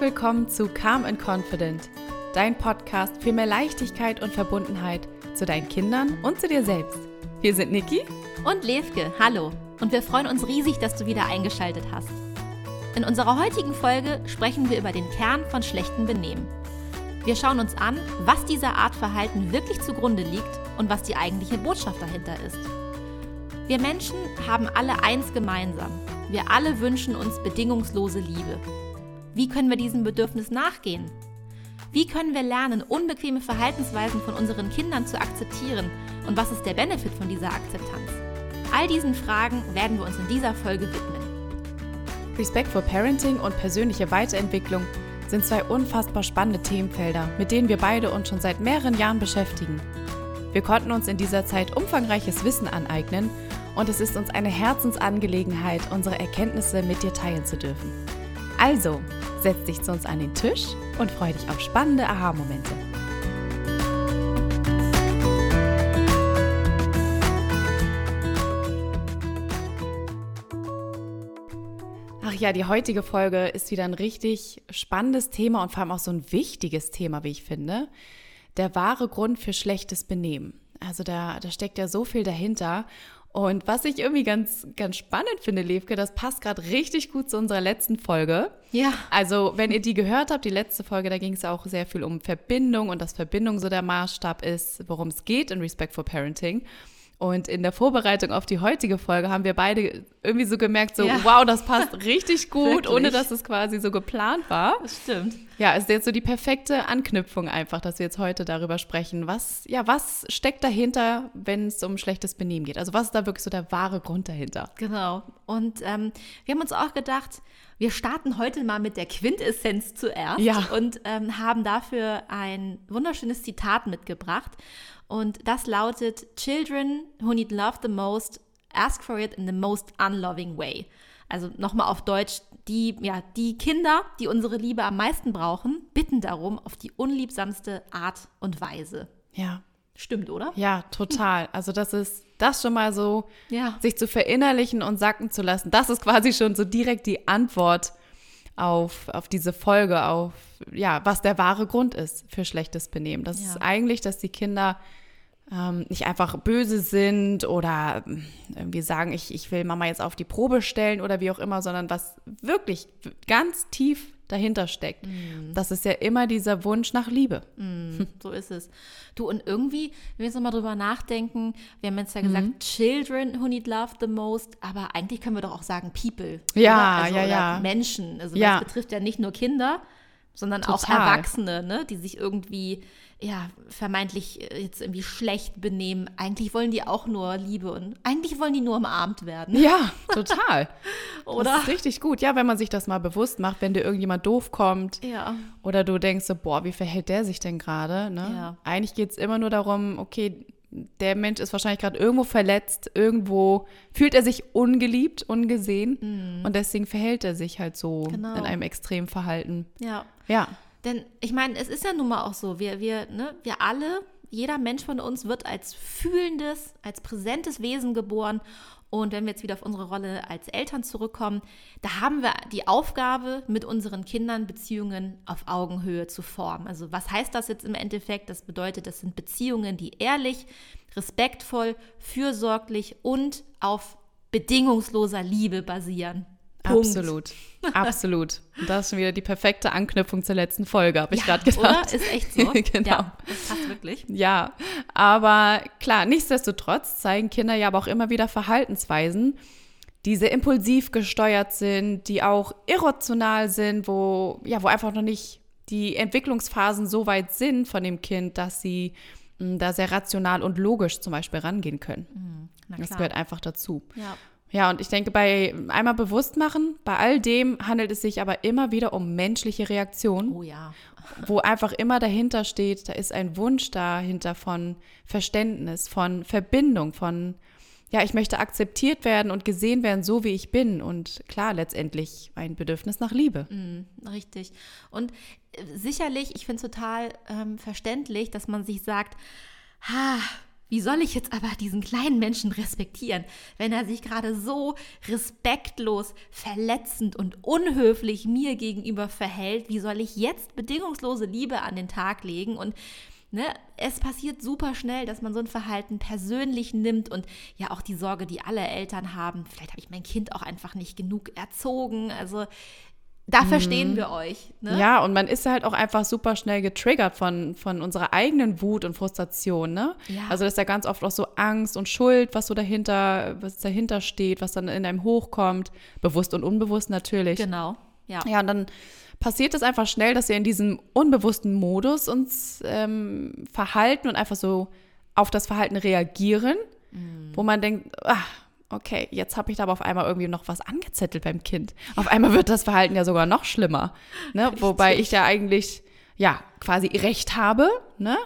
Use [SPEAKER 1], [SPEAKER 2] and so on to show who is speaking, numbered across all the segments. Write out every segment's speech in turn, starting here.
[SPEAKER 1] Willkommen zu Calm and Confident, dein Podcast für mehr Leichtigkeit und Verbundenheit zu deinen Kindern und zu dir selbst. Wir sind Niki
[SPEAKER 2] und Levke. Hallo und wir freuen uns riesig, dass du wieder eingeschaltet hast. In unserer heutigen Folge sprechen wir über den Kern von schlechtem Benehmen. Wir schauen uns an, was dieser Art Verhalten wirklich zugrunde liegt und was die eigentliche Botschaft dahinter ist. Wir Menschen haben alle eins gemeinsam. Wir alle wünschen uns bedingungslose Liebe. Wie können wir diesem Bedürfnis nachgehen? Wie können wir lernen, unbequeme Verhaltensweisen von unseren Kindern zu akzeptieren? Und was ist der Benefit von dieser Akzeptanz? All diesen Fragen werden wir uns in dieser Folge widmen.
[SPEAKER 1] Respect for Parenting und persönliche Weiterentwicklung sind zwei unfassbar spannende Themenfelder, mit denen wir beide uns schon seit mehreren Jahren beschäftigen. Wir konnten uns in dieser Zeit umfangreiches Wissen aneignen und es ist uns eine Herzensangelegenheit, unsere Erkenntnisse mit dir teilen zu dürfen. Also, setz dich zu uns an den Tisch und freu dich auf spannende Aha-Momente. Ach ja, die heutige Folge ist wieder ein richtig spannendes Thema und vor allem auch so ein wichtiges Thema, wie ich finde. Der wahre Grund für schlechtes Benehmen. Also da, da steckt ja so viel dahinter. Und was ich irgendwie ganz, ganz spannend finde, Levke, das passt gerade richtig gut zu unserer letzten Folge.
[SPEAKER 2] Ja.
[SPEAKER 1] Also, wenn ihr die gehört habt, die letzte Folge, da ging es auch sehr viel um Verbindung und dass Verbindung so der Maßstab ist, worum es geht in Respect for Parenting. Und in der Vorbereitung auf die heutige Folge haben wir beide irgendwie so gemerkt, so, ja. wow, das passt richtig gut, ohne dass es quasi so geplant war.
[SPEAKER 2] Das stimmt.
[SPEAKER 1] Ja, es ist jetzt so die perfekte Anknüpfung einfach, dass wir jetzt heute darüber sprechen. Was, ja, was steckt dahinter, wenn es um schlechtes Benehmen geht? Also was ist da wirklich so der wahre Grund dahinter?
[SPEAKER 2] Genau. Und ähm, wir haben uns auch gedacht, wir starten heute mal mit der Quintessenz zuerst
[SPEAKER 1] ja.
[SPEAKER 2] und ähm, haben dafür ein wunderschönes Zitat mitgebracht. Und das lautet, Children who need love the most, ask for it in the most unloving way. Also nochmal auf Deutsch, die, ja, die Kinder, die unsere Liebe am meisten brauchen, bitten darum auf die unliebsamste Art und Weise.
[SPEAKER 1] Ja.
[SPEAKER 2] Stimmt, oder?
[SPEAKER 1] Ja, total. Also das ist das schon mal so,
[SPEAKER 2] ja.
[SPEAKER 1] sich zu verinnerlichen und sacken zu lassen. Das ist quasi schon so direkt die Antwort auf, auf diese Folge, auf ja, was der wahre Grund ist für schlechtes Benehmen. Das ja. ist eigentlich, dass die Kinder ähm, nicht einfach böse sind oder ähm, irgendwie sagen, ich, ich will Mama jetzt auf die Probe stellen oder wie auch immer, sondern was wirklich ganz tief dahinter steckt. Mm. Das ist ja immer dieser Wunsch nach Liebe.
[SPEAKER 2] Mm, so ist es. Du, und irgendwie, wenn wir jetzt nochmal drüber nachdenken, wir haben jetzt ja gesagt, mm. Children who need love the most, aber eigentlich können wir doch auch sagen People.
[SPEAKER 1] Ja,
[SPEAKER 2] also,
[SPEAKER 1] ja, ja.
[SPEAKER 2] Menschen. Also
[SPEAKER 1] ja.
[SPEAKER 2] das betrifft ja nicht nur Kinder, sondern Total. auch Erwachsene, ne, die sich irgendwie ja, vermeintlich äh, jetzt irgendwie schlecht benehmen. Eigentlich wollen die auch nur Liebe und eigentlich wollen die nur umarmt werden.
[SPEAKER 1] Ja, total.
[SPEAKER 2] oder?
[SPEAKER 1] Das ist richtig gut. Ja, wenn man sich das mal bewusst macht, wenn dir irgendjemand doof kommt.
[SPEAKER 2] Ja.
[SPEAKER 1] Oder du denkst so, boah, wie verhält der sich denn gerade? Ne?
[SPEAKER 2] Ja.
[SPEAKER 1] Eigentlich geht es immer nur darum, okay, der Mensch ist wahrscheinlich gerade irgendwo verletzt, irgendwo fühlt er sich ungeliebt, ungesehen
[SPEAKER 2] mhm.
[SPEAKER 1] und deswegen verhält er sich halt so
[SPEAKER 2] genau.
[SPEAKER 1] in einem Extremverhalten.
[SPEAKER 2] Ja.
[SPEAKER 1] Ja.
[SPEAKER 2] Denn ich meine, es ist ja nun mal auch so, wir, wir, ne, wir alle, jeder Mensch von uns wird als fühlendes, als präsentes Wesen geboren. Und wenn wir jetzt wieder auf unsere Rolle als Eltern zurückkommen, da haben wir die Aufgabe, mit unseren Kindern Beziehungen auf Augenhöhe zu formen. Also was heißt das jetzt im Endeffekt? Das bedeutet, das sind Beziehungen, die ehrlich, respektvoll, fürsorglich und auf bedingungsloser Liebe basieren.
[SPEAKER 1] Punkt. Absolut, absolut. Und das ist schon wieder die perfekte Anknüpfung zur letzten Folge, habe ich
[SPEAKER 2] ja,
[SPEAKER 1] gerade gedacht.
[SPEAKER 2] Oder? Ist echt so.
[SPEAKER 1] genau.
[SPEAKER 2] Ja, das passt wirklich.
[SPEAKER 1] Ja, aber klar, nichtsdestotrotz zeigen Kinder ja aber auch immer wieder Verhaltensweisen, die sehr impulsiv gesteuert sind, die auch irrational sind, wo, ja, wo einfach noch nicht die Entwicklungsphasen so weit sind von dem Kind, dass sie hm, da sehr rational und logisch zum Beispiel rangehen können.
[SPEAKER 2] Mhm,
[SPEAKER 1] das gehört einfach dazu.
[SPEAKER 2] Ja.
[SPEAKER 1] Ja, und ich denke, bei einmal bewusst machen, bei all dem handelt es sich aber immer wieder um menschliche Reaktionen.
[SPEAKER 2] Oh ja.
[SPEAKER 1] Wo einfach immer dahinter steht, da ist ein Wunsch dahinter von Verständnis, von Verbindung, von, ja, ich möchte akzeptiert werden und gesehen werden, so wie ich bin. Und klar, letztendlich ein Bedürfnis nach Liebe.
[SPEAKER 2] Mm, richtig. Und äh, sicherlich, ich finde es total ähm, verständlich, dass man sich sagt, ha, Wie soll ich jetzt aber diesen kleinen Menschen respektieren, wenn er sich gerade so respektlos, verletzend und unhöflich mir gegenüber verhält? Wie soll ich jetzt bedingungslose Liebe an den Tag legen? Und ne, es passiert super schnell, dass man so ein Verhalten persönlich nimmt und ja auch die Sorge, die alle Eltern haben. Vielleicht habe ich mein Kind auch einfach nicht genug erzogen. Also da verstehen mhm. wir euch.
[SPEAKER 1] Ne? Ja, und man ist halt auch einfach super schnell getriggert von, von unserer eigenen Wut und Frustration. Ne? Ja. Also das ist ja ganz oft auch so Angst und Schuld, was so dahinter, was dahinter steht, was dann in einem hochkommt, bewusst und unbewusst natürlich.
[SPEAKER 2] Genau. Ja.
[SPEAKER 1] Ja, und dann passiert es einfach schnell, dass wir in diesem unbewussten Modus uns ähm, verhalten und einfach so auf das Verhalten reagieren, mhm. wo man denkt, ach, okay, jetzt habe ich da aber auf einmal irgendwie noch was angezettelt beim Kind. Auf einmal wird das Verhalten ja sogar noch schlimmer. Ne? Wobei ich ja eigentlich, ja, quasi Recht habe. Ne?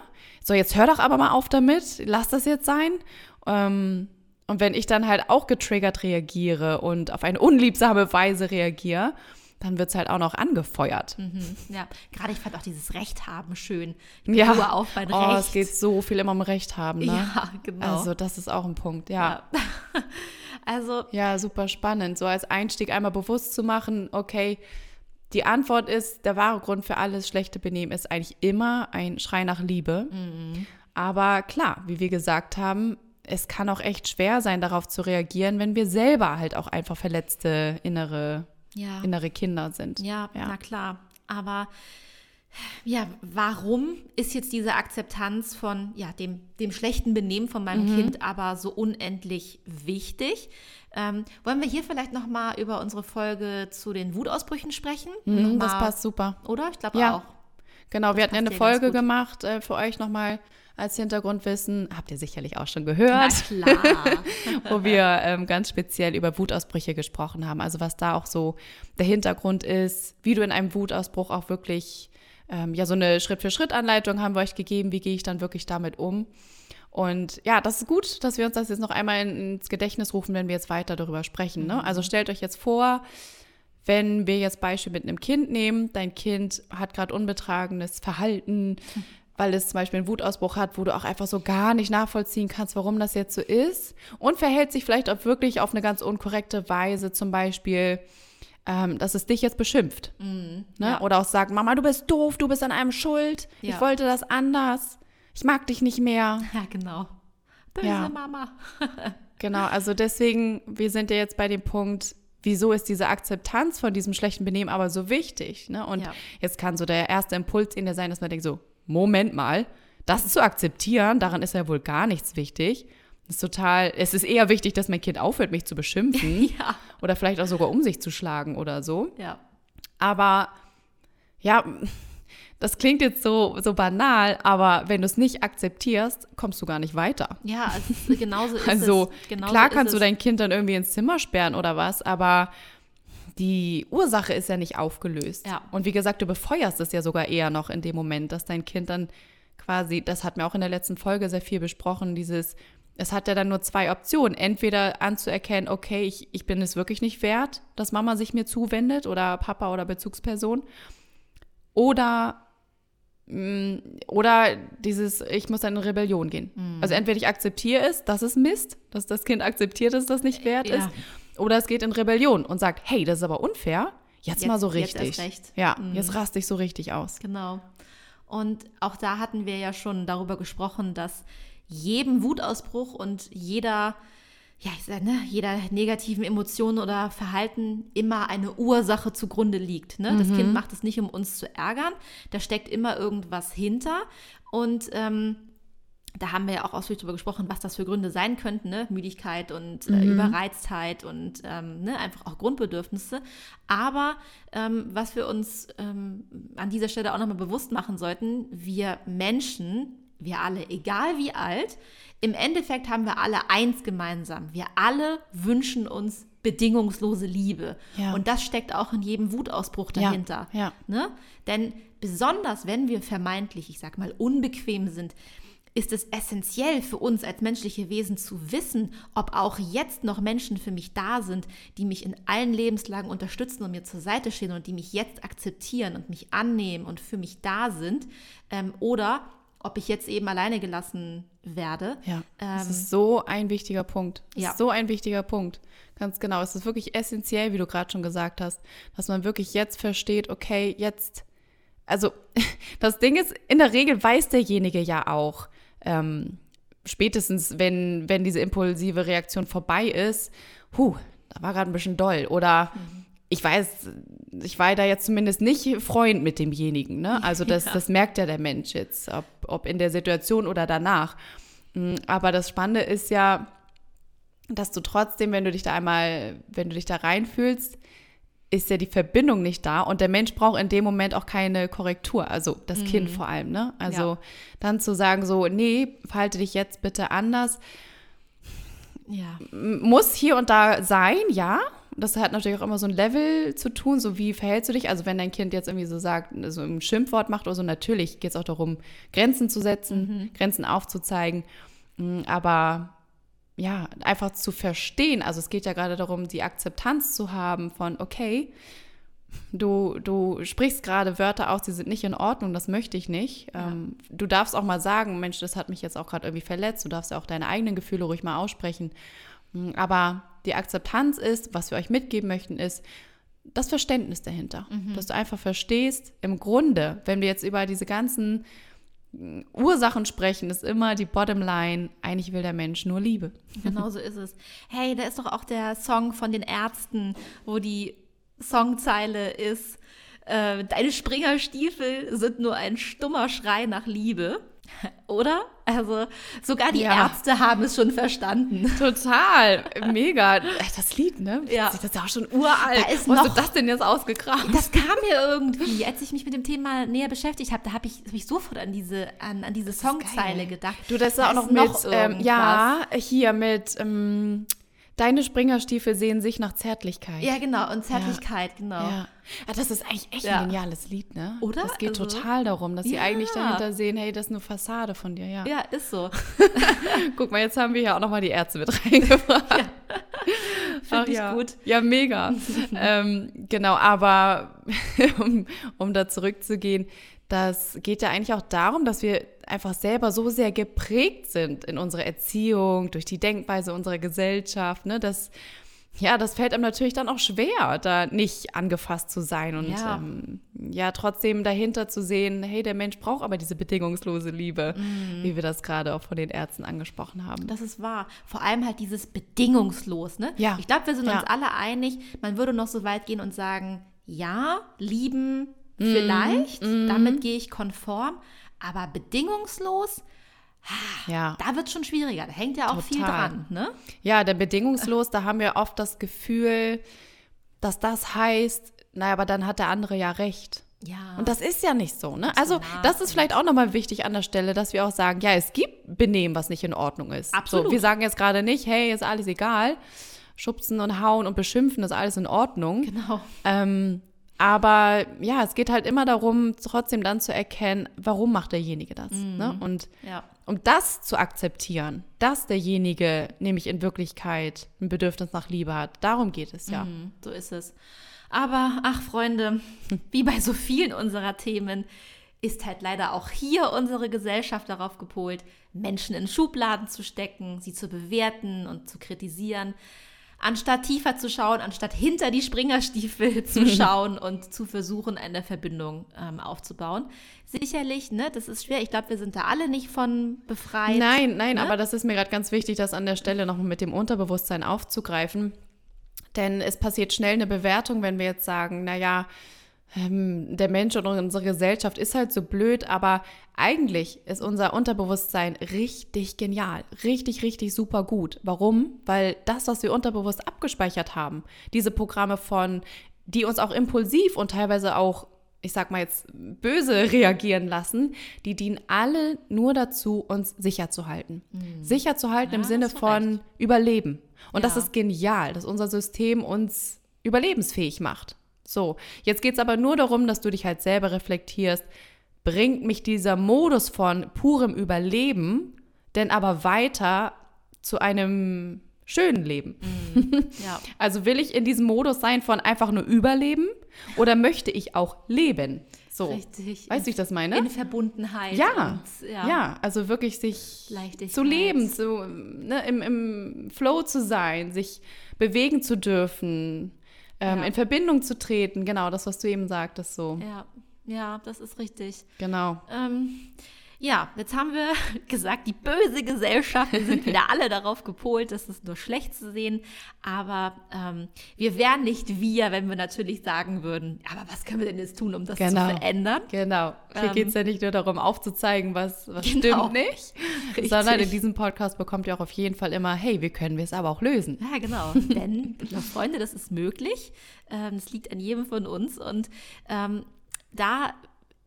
[SPEAKER 1] So, jetzt hör doch aber mal auf damit, lass das jetzt sein. Ähm, und wenn ich dann halt auch getriggert reagiere und auf eine unliebsame Weise reagiere, dann wird es halt auch noch angefeuert.
[SPEAKER 2] Mhm, ja, gerade ich fand auch dieses Recht haben schön.
[SPEAKER 1] Ja, Ruhe auf mein oh, Recht. es geht so viel immer um Recht haben. Ne?
[SPEAKER 2] Ja, genau.
[SPEAKER 1] Also das ist auch ein Punkt, ja.
[SPEAKER 2] ja. also
[SPEAKER 1] ja, super spannend, so als Einstieg einmal bewusst zu machen, okay, die Antwort ist, der wahre Grund für alles schlechte Benehmen ist eigentlich immer ein Schrei nach Liebe. Mhm. Aber klar, wie wir gesagt haben, es kann auch echt schwer sein, darauf zu reagieren, wenn wir selber halt auch einfach verletzte innere ja. innere Kinder sind.
[SPEAKER 2] Ja, ja, na klar. Aber ja, warum ist jetzt diese Akzeptanz von ja, dem, dem schlechten Benehmen von meinem mhm. Kind aber so unendlich wichtig? Ähm, wollen wir hier vielleicht noch mal über unsere Folge zu den Wutausbrüchen sprechen?
[SPEAKER 1] Mhm, das passt super.
[SPEAKER 2] Oder? Ich glaube ja. auch.
[SPEAKER 1] Genau, das wir hatten ja eine Folge gemacht äh, für euch nochmal als Hintergrundwissen. Habt ihr sicherlich auch schon gehört. Wo wir ähm, ganz speziell über Wutausbrüche gesprochen haben. Also was da auch so der Hintergrund ist, wie du in einem Wutausbruch auch wirklich, ähm, ja, so eine Schritt-für-Schritt-Anleitung haben wir euch gegeben, wie gehe ich dann wirklich damit um. Und ja, das ist gut, dass wir uns das jetzt noch einmal ins Gedächtnis rufen, wenn wir jetzt weiter darüber sprechen. Ne? Also stellt euch jetzt vor, wenn wir jetzt Beispiel mit einem Kind nehmen, dein Kind hat gerade unbetragenes Verhalten, weil es zum Beispiel einen Wutausbruch hat, wo du auch einfach so gar nicht nachvollziehen kannst, warum das jetzt so ist und verhält sich vielleicht auch wirklich auf eine ganz unkorrekte Weise, zum Beispiel, ähm, dass es dich jetzt beschimpft. Mm, ne? ja. Oder auch sagt, Mama, du bist doof, du bist an einem schuld, ja. ich wollte das anders, ich mag dich nicht mehr.
[SPEAKER 2] Ja, genau. Böse ja. Mama.
[SPEAKER 1] genau, also deswegen, wir sind ja jetzt bei dem Punkt, wieso ist diese Akzeptanz von diesem schlechten Benehmen aber so wichtig? Ne? Und jetzt kann so der erste Impuls in dir sein, dass man denkt so, Moment mal, das zu akzeptieren, daran ist ja wohl gar nichts wichtig. Das ist total, es ist eher wichtig, dass mein Kind aufhört, mich zu beschimpfen. ja. Oder vielleicht auch sogar um sich zu schlagen oder so.
[SPEAKER 2] Ja.
[SPEAKER 1] Aber ja, das klingt jetzt so, so banal, aber wenn du es nicht akzeptierst, kommst du gar nicht weiter.
[SPEAKER 2] Ja, also genauso ist
[SPEAKER 1] also,
[SPEAKER 2] es.
[SPEAKER 1] Genauso klar kannst du dein Kind dann irgendwie ins Zimmer sperren oder was, aber die Ursache ist ja nicht aufgelöst.
[SPEAKER 2] Ja.
[SPEAKER 1] Und wie gesagt, du befeuerst es ja sogar eher noch in dem Moment, dass dein Kind dann quasi, das hat mir auch in der letzten Folge sehr viel besprochen, dieses, es hat ja dann nur zwei Optionen. Entweder anzuerkennen, okay, ich, ich bin es wirklich nicht wert, dass Mama sich mir zuwendet oder Papa oder Bezugsperson. Oder mm, oder dieses, ich muss dann in Rebellion gehen. Mhm. Also entweder ich akzeptiere es, dass es Mist, dass das Kind akzeptiert, dass das nicht wert ja. ist. Oder es geht in Rebellion und sagt, hey, das ist aber unfair. Jetzt, jetzt mal so richtig. Ja, mhm. jetzt raste ich so richtig aus.
[SPEAKER 2] Genau. Und auch da hatten wir ja schon darüber gesprochen, dass jedem Wutausbruch und jeder, ja, ich sag, ne, jeder negativen Emotion oder Verhalten immer eine Ursache zugrunde liegt. Ne? Mhm. Das Kind macht es nicht, um uns zu ärgern. Da steckt immer irgendwas hinter. Und ähm, da haben wir ja auch ausführlich darüber gesprochen, was das für Gründe sein könnten, ne? Müdigkeit und äh, mhm. Überreiztheit und ähm, ne? einfach auch Grundbedürfnisse. Aber ähm, was wir uns ähm, an dieser Stelle auch nochmal bewusst machen sollten, wir Menschen, wir alle, egal wie alt, im Endeffekt haben wir alle eins gemeinsam. Wir alle wünschen uns bedingungslose Liebe. Ja. Und das steckt auch in jedem Wutausbruch dahinter.
[SPEAKER 1] Ja, ja.
[SPEAKER 2] Ne? Denn besonders wenn wir vermeintlich, ich sag mal, unbequem sind, ist es essentiell für uns als menschliche Wesen zu wissen, ob auch jetzt noch Menschen für mich da sind, die mich in allen Lebenslagen unterstützen und mir zur Seite stehen und die mich jetzt akzeptieren und mich annehmen und für mich da sind, ähm, oder ob ich jetzt eben alleine gelassen werde.
[SPEAKER 1] Ja, das ist so ein wichtiger Punkt. Das
[SPEAKER 2] Ja.
[SPEAKER 1] ist so ein wichtiger Punkt. Ganz genau. Es ist wirklich essentiell, wie du gerade schon gesagt hast, dass man wirklich jetzt versteht, okay, jetzt, also das Ding ist, in der Regel weiß derjenige ja auch, ähm, spätestens wenn, wenn diese impulsive Reaktion vorbei ist, huh, da war gerade ein bisschen doll. Oder ich weiß, ich war da jetzt zumindest nicht Freund mit demjenigen. Ne? Also das, das merkt ja der Mensch jetzt, ob, ob in der Situation oder danach. Mm, Aber das Spannende ist ja, dass du trotzdem, wenn du dich da einmal, wenn du dich da reinfühlst, ist ja die Verbindung nicht da und der Mensch braucht in dem Moment auch keine Korrektur, also das Kind vor allem, ne? Also
[SPEAKER 2] Ja.
[SPEAKER 1] dann zu sagen so, nee, verhalte dich jetzt bitte anders,
[SPEAKER 2] Ja.
[SPEAKER 1] muss hier und da sein, ja. Das hat natürlich auch immer so ein Level zu tun, so wie verhältst du dich? Also wenn dein Kind jetzt irgendwie so sagt, so ein Schimpfwort macht oder so, natürlich geht es auch darum, Grenzen zu setzen, Grenzen aufzuzeigen. Aber ja, einfach zu verstehen. Also es geht ja gerade darum, die Akzeptanz zu haben von, okay, du, du sprichst gerade Wörter aus, die sind nicht in Ordnung, das möchte ich nicht. Ähm, du darfst auch mal sagen, Mensch, das hat mich jetzt auch gerade irgendwie verletzt. Du darfst ja auch deine eigenen Gefühle ruhig mal aussprechen. Mm, Aber die Akzeptanz ist, was wir euch mitgeben möchten, ist das Verständnis dahinter. Dass du einfach verstehst, im Grunde, wenn wir jetzt über diese ganzen Ursachen sprechen, ist immer die Bottomline, eigentlich will der Mensch nur Liebe.
[SPEAKER 2] Genau so ist es. Hey, da ist doch auch der Song von den Ärzten, wo die Songzeile ist, äh, deine Springerstiefel sind nur ein stummer Schrei nach Liebe. Oder? Also sogar die
[SPEAKER 1] Ja.
[SPEAKER 2] Ärzte haben es schon verstanden.
[SPEAKER 1] Total, mega. Das Lied, ne?
[SPEAKER 2] Ja.
[SPEAKER 1] Das ist ja auch schon uralt.
[SPEAKER 2] Da ist
[SPEAKER 1] Wo hast du das denn jetzt ausgegraben?
[SPEAKER 2] Das kam mir irgendwie, als ich mich mit dem Thema näher beschäftigt habe, da habe ich, hab ich sofort an diese, an, an diese Songzeile gedacht.
[SPEAKER 1] Du, das ist
[SPEAKER 2] Da
[SPEAKER 1] auch noch mit, ähm, ja, hier mit, ähm, deine Springerstiefel sehen sich nach Zärtlichkeit.
[SPEAKER 2] Ja, genau, und Zärtlichkeit, genau.
[SPEAKER 1] Ja. Ah, das ist eigentlich echt
[SPEAKER 2] Ja.
[SPEAKER 1] ein geniales Lied, ne?
[SPEAKER 2] Oder?
[SPEAKER 1] Das geht
[SPEAKER 2] Also-
[SPEAKER 1] total darum, dass sie
[SPEAKER 2] Ja.
[SPEAKER 1] eigentlich dahinter sehen, hey, das ist eine Fassade von dir, ja.
[SPEAKER 2] Ja, ist so.
[SPEAKER 1] Guck mal, jetzt haben wir ja auch nochmal die Ärzte mit reingebracht.
[SPEAKER 2] Finde ich
[SPEAKER 1] ja.
[SPEAKER 2] gut.
[SPEAKER 1] Ja, mega. ähm, genau, aber um, um da zurückzugehen, das geht ja eigentlich auch darum, dass wir einfach selber so sehr geprägt sind in unserer Erziehung, durch die Denkweise unserer Gesellschaft, ne, dass ja, das fällt einem natürlich dann auch schwer, da nicht angefasst zu sein und
[SPEAKER 2] Ja.
[SPEAKER 1] ähm, ja, trotzdem dahinter zu sehen, hey, der Mensch braucht aber diese bedingungslose Liebe,
[SPEAKER 2] Mhm.
[SPEAKER 1] wie wir das gerade auch von den Ärzten angesprochen haben.
[SPEAKER 2] Das ist wahr. Vor allem halt dieses bedingungslos, ne?
[SPEAKER 1] Ja.
[SPEAKER 2] Ich glaube, wir sind
[SPEAKER 1] Ja.
[SPEAKER 2] uns alle einig, man würde noch so weit gehen und sagen, ja, lieben Vielleicht, damit gehe ich konform, aber bedingungslos,
[SPEAKER 1] ja.
[SPEAKER 2] da wird es schon schwieriger. Da hängt ja auch viel
[SPEAKER 1] Total.
[SPEAKER 2] dran, ne?
[SPEAKER 1] Ja, der bedingungslos, da haben wir oft das Gefühl, dass das heißt, naja, aber dann hat der andere ja recht.
[SPEAKER 2] Ja.
[SPEAKER 1] Und das ist ja nicht so, ne? Also, das ist vielleicht auch nochmal wichtig an der Stelle, dass wir auch sagen, ja, es gibt Benehmen, was nicht in Ordnung ist.
[SPEAKER 2] Absolut.
[SPEAKER 1] So, wir sagen jetzt gerade nicht, hey, ist alles egal. Schubsen und hauen und beschimpfen ist alles in Ordnung.
[SPEAKER 2] genau.
[SPEAKER 1] Ähm, aber ja, es geht halt immer darum, trotzdem dann zu erkennen, warum macht derjenige das. Ne? Und
[SPEAKER 2] Ja.
[SPEAKER 1] um das zu akzeptieren, dass derjenige nämlich in Wirklichkeit ein Bedürfnis nach Liebe hat, darum geht es ja.
[SPEAKER 2] Mhm, so ist es. Aber, ach Freunde, wie bei so vielen unserer Themen, ist halt leider auch hier unsere Gesellschaft darauf gepolt, Menschen in Schubladen zu stecken, sie zu bewerten und zu kritisieren, anstatt tiefer zu schauen, anstatt hinter die Springerstiefel zu schauen und zu versuchen, eine Verbindung ähm, aufzubauen. Sicherlich, ne, das ist schwer. Ich glaube, wir sind da alle nicht von befreit.
[SPEAKER 1] Nein, nein,
[SPEAKER 2] ne?
[SPEAKER 1] aber das ist mir gerade ganz wichtig, das an der Stelle noch mit dem Unterbewusstsein aufzugreifen. Denn es passiert schnell eine Bewertung, wenn wir jetzt sagen, naja, ähm, der Mensch oder unsere Gesellschaft ist halt so blöd, aber eigentlich ist unser Unterbewusstsein richtig genial, richtig, richtig super gut. Warum? Weil das, was wir unterbewusst abgespeichert haben, diese Programme von, die uns auch impulsiv und teilweise auch, ich sag mal jetzt, böse reagieren lassen, die dienen alle nur dazu, uns sicher zu halten. Sicher zu halten im
[SPEAKER 2] Ja,
[SPEAKER 1] Sinne
[SPEAKER 2] hast du
[SPEAKER 1] von
[SPEAKER 2] recht.
[SPEAKER 1] Überleben. Und das
[SPEAKER 2] Ja.
[SPEAKER 1] ist genial, dass unser System uns überlebensfähig macht. So, jetzt geht es aber nur darum, dass du dich halt selber reflektierst, bringt mich dieser Modus von purem Überleben denn aber weiter zu einem schönen Leben?
[SPEAKER 2] Ja.
[SPEAKER 1] Also will ich in diesem Modus sein von einfach nur Überleben oder möchte ich auch leben? So.
[SPEAKER 2] Richtig.
[SPEAKER 1] Weißt du, wie ich das meine?
[SPEAKER 2] In Verbundenheit.
[SPEAKER 1] Ja,
[SPEAKER 2] und,
[SPEAKER 1] ja,
[SPEAKER 2] ja.
[SPEAKER 1] also wirklich sich zu leben, so, ne, im, im Flow zu sein, sich bewegen zu dürfen, ähm,
[SPEAKER 2] Ja.
[SPEAKER 1] in Verbindung zu treten. Genau, das, was du eben sagtest, so.
[SPEAKER 2] Ja, ja, das ist richtig.
[SPEAKER 1] Genau.
[SPEAKER 2] Ähm, ja, jetzt haben wir gesagt, die böse Gesellschaft, wir sind wieder alle darauf gepolt, das ist nur schlecht zu sehen. Aber ähm, wir wären nicht wir, wenn wir natürlich sagen würden, aber was können wir denn jetzt tun, um das
[SPEAKER 1] Genau.
[SPEAKER 2] zu verändern?
[SPEAKER 1] Genau. Hier
[SPEAKER 2] Ähm,
[SPEAKER 1] geht es ja nicht nur darum, aufzuzeigen, was, was
[SPEAKER 2] Genau.
[SPEAKER 1] stimmt nicht,
[SPEAKER 2] Richtig.
[SPEAKER 1] sondern in diesem Podcast bekommt ihr auch auf jeden Fall immer, hey, wie können wir es aber auch lösen?
[SPEAKER 2] Ja, genau. Denn, liebe Freunde, das ist möglich. Ähm, Das liegt an jedem von uns. Und ähm, da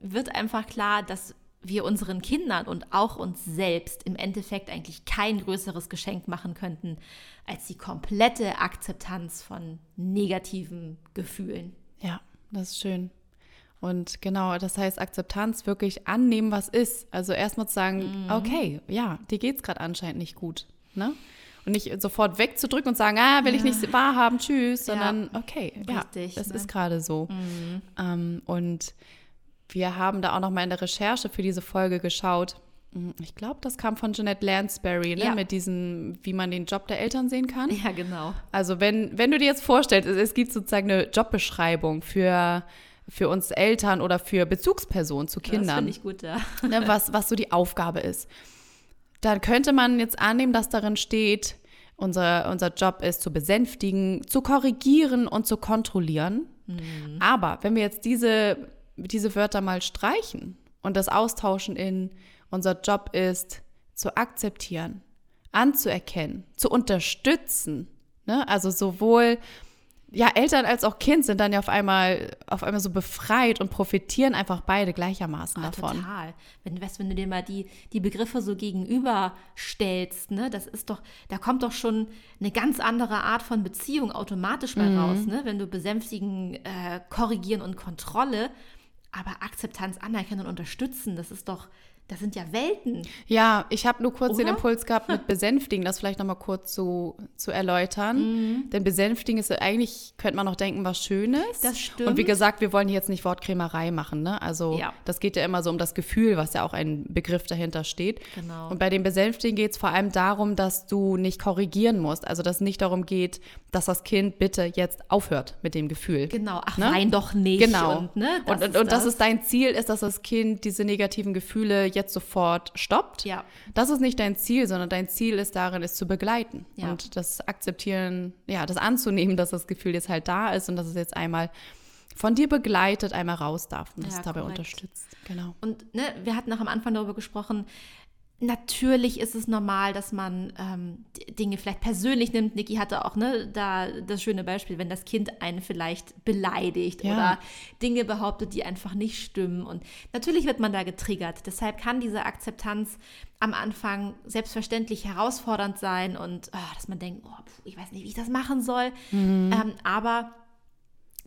[SPEAKER 2] wird einfach klar, dass wir unseren Kindern und auch uns selbst im Endeffekt eigentlich kein größeres Geschenk machen könnten als die komplette Akzeptanz von negativen Gefühlen.
[SPEAKER 1] Ja, das ist schön. Und genau, das heißt Akzeptanz, wirklich annehmen, was ist. Also erstmal zu sagen,
[SPEAKER 2] Mhm.
[SPEAKER 1] okay, ja, dir geht es gerade anscheinend nicht gut. Ne? Und nicht sofort wegzudrücken und sagen, ah, will ich nicht wahrhaben, tschüss,
[SPEAKER 2] Ja.
[SPEAKER 1] sondern okay, ja,
[SPEAKER 2] Richtig,
[SPEAKER 1] das
[SPEAKER 2] ne?
[SPEAKER 1] ist gerade so. Ähm, und wir haben da auch noch mal in der Recherche für diese Folge geschaut. Hm, Ich glaube, das kam von Jeanette Lansbury, ne?
[SPEAKER 2] Ja.
[SPEAKER 1] mit diesem, wie man den Job der Eltern sehen kann.
[SPEAKER 2] Ja, genau.
[SPEAKER 1] Also wenn, wenn du dir jetzt vorstellst, es, es gibt sozusagen eine Jobbeschreibung für, für uns Eltern oder für Bezugspersonen zu
[SPEAKER 2] Das
[SPEAKER 1] Kindern,
[SPEAKER 2] finde ich gut, ja.
[SPEAKER 1] ne, was, was so die Aufgabe ist. Dann könnte man jetzt annehmen, dass darin steht, unser, unser Job ist zu besänftigen, zu korrigieren und zu kontrollieren. Aber wenn wir jetzt diese, diese Wörter mal streichen und das austauschen in unser Job ist zu akzeptieren, anzuerkennen, zu unterstützen, ne? also sowohl ja, Eltern als auch Kind sind dann ja auf einmal, auf einmal so befreit und profitieren einfach beide gleichermaßen
[SPEAKER 2] Ah,
[SPEAKER 1] davon.
[SPEAKER 2] Total. Wenn, weißt, wenn du dir mal die, die Begriffe so gegenüberstellst, ne, das ist doch, da kommt doch schon eine ganz andere Art von Beziehung automatisch mal
[SPEAKER 1] Mhm.
[SPEAKER 2] raus, ne? Wenn du besänftigen, äh, korrigieren und Kontrolle, aber Akzeptanz, Anerkennen und Unterstützen, das ist doch, das sind ja Welten.
[SPEAKER 1] Ja, ich habe nur kurz den
[SPEAKER 2] Oder?
[SPEAKER 1] Impuls gehabt mit besänftigen, das vielleicht nochmal kurz zu, zu erläutern.
[SPEAKER 2] Mhm.
[SPEAKER 1] Denn besänftigen ist eigentlich, könnte man noch denken, was Schönes.
[SPEAKER 2] Das stimmt.
[SPEAKER 1] Und wie gesagt, wir wollen hier jetzt nicht Wortkrämerei machen. Ne? Also
[SPEAKER 2] Ja.
[SPEAKER 1] das geht ja immer so um das Gefühl, was ja auch ein Begriff dahinter steht.
[SPEAKER 2] Genau.
[SPEAKER 1] Und bei dem Besänftigen geht es vor allem darum, dass du nicht korrigieren musst. Also dass es nicht darum geht, dass das Kind bitte jetzt aufhört mit dem Gefühl.
[SPEAKER 2] Genau, ach,
[SPEAKER 1] Ne?
[SPEAKER 2] wein doch nicht.
[SPEAKER 1] Genau.
[SPEAKER 2] Und, ne,
[SPEAKER 1] und, und, und dass es dein Ziel ist, dass das Kind diese negativen Gefühle jetzt sofort stoppt.
[SPEAKER 2] Ja.
[SPEAKER 1] Das ist nicht dein Ziel, sondern dein Ziel ist darin, es zu begleiten
[SPEAKER 2] Ja.
[SPEAKER 1] und das akzeptieren, ja, das anzunehmen, dass das Gefühl jetzt halt da ist und dass es jetzt einmal von dir begleitet, einmal raus darf und das
[SPEAKER 2] Ja,
[SPEAKER 1] dabei
[SPEAKER 2] korrekt.
[SPEAKER 1] unterstützt. Genau.
[SPEAKER 2] Und ne, wir hatten auch am Anfang darüber gesprochen, natürlich ist es normal, dass man ähm, Dinge vielleicht persönlich nimmt. Niki hatte auch ne, da das schöne Beispiel, wenn das Kind einen vielleicht beleidigt
[SPEAKER 1] Ja.
[SPEAKER 2] oder Dinge behauptet, die einfach nicht stimmen. Und natürlich wird man da getriggert. Deshalb kann diese Akzeptanz am Anfang selbstverständlich herausfordernd sein und ah, dass man denkt, oh, ich weiß nicht, wie ich das machen soll. Ähm, aber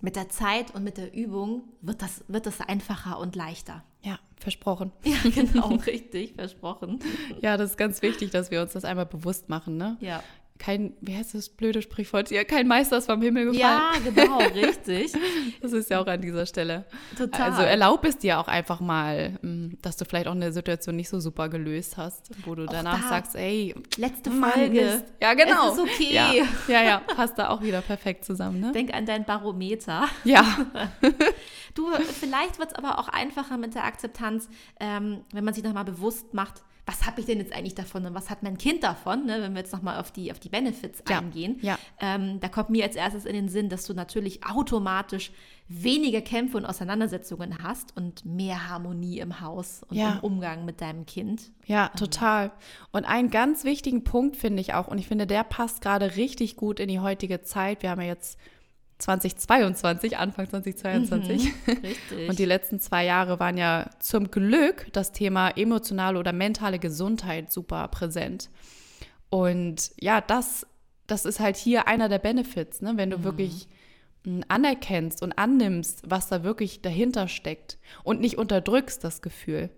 [SPEAKER 2] mit der Zeit und mit der Übung wird das, wird das einfacher und leichter.
[SPEAKER 1] Ja, versprochen.
[SPEAKER 2] Ja, genau, richtig, versprochen.
[SPEAKER 1] Ja, das ist ganz wichtig, dass wir uns das einmal bewusst machen, ne?
[SPEAKER 2] Ja.
[SPEAKER 1] Kein, wie heißt das blöde Sprichwort? Ja, kein Meister ist vom Himmel gefallen.
[SPEAKER 2] Ja, genau, richtig.
[SPEAKER 1] Das ist ja auch an dieser Stelle.
[SPEAKER 2] Total.
[SPEAKER 1] Also erlaub es dir auch einfach mal, mm, dass du vielleicht auch eine Situation nicht so super gelöst hast, wo du danach
[SPEAKER 2] da.
[SPEAKER 1] sagst, ey,
[SPEAKER 2] Letzte Folge.
[SPEAKER 1] Mist. Ja, genau.
[SPEAKER 2] Es ist okay.
[SPEAKER 1] Ja, ja, ja, passt da auch wieder perfekt zusammen, ne?
[SPEAKER 2] Denk an dein Barometer.
[SPEAKER 1] Ja,
[SPEAKER 2] Du, vielleicht wird es aber auch einfacher mit der Akzeptanz, ähm, wenn man sich nochmal bewusst macht, was habe ich denn jetzt eigentlich davon und was hat mein Kind davon, ne? wenn wir jetzt nochmal auf die, auf die Benefits
[SPEAKER 1] Ja,
[SPEAKER 2] eingehen.
[SPEAKER 1] ja.
[SPEAKER 2] Ähm, da kommt mir als erstes in den Sinn, dass du natürlich automatisch weniger Kämpfe und Auseinandersetzungen hast und mehr Harmonie im Haus und
[SPEAKER 1] Ja.
[SPEAKER 2] im Umgang mit deinem Kind.
[SPEAKER 1] ja, total. Und einen ganz wichtigen Punkt finde ich auch, und ich finde, der passt gerade richtig gut in die heutige Zeit. Wir haben ja jetzt 2022, Anfang 2022.
[SPEAKER 2] Richtig.
[SPEAKER 1] Und die letzten zwei Jahre waren ja zum Glück das Thema emotionale oder mentale Gesundheit super präsent. Und ja, das, das ist halt hier einer der Benefits, ne? wenn du wirklich mh, anerkennst und annimmst, was da wirklich dahinter steckt und nicht unterdrückst das Gefühl.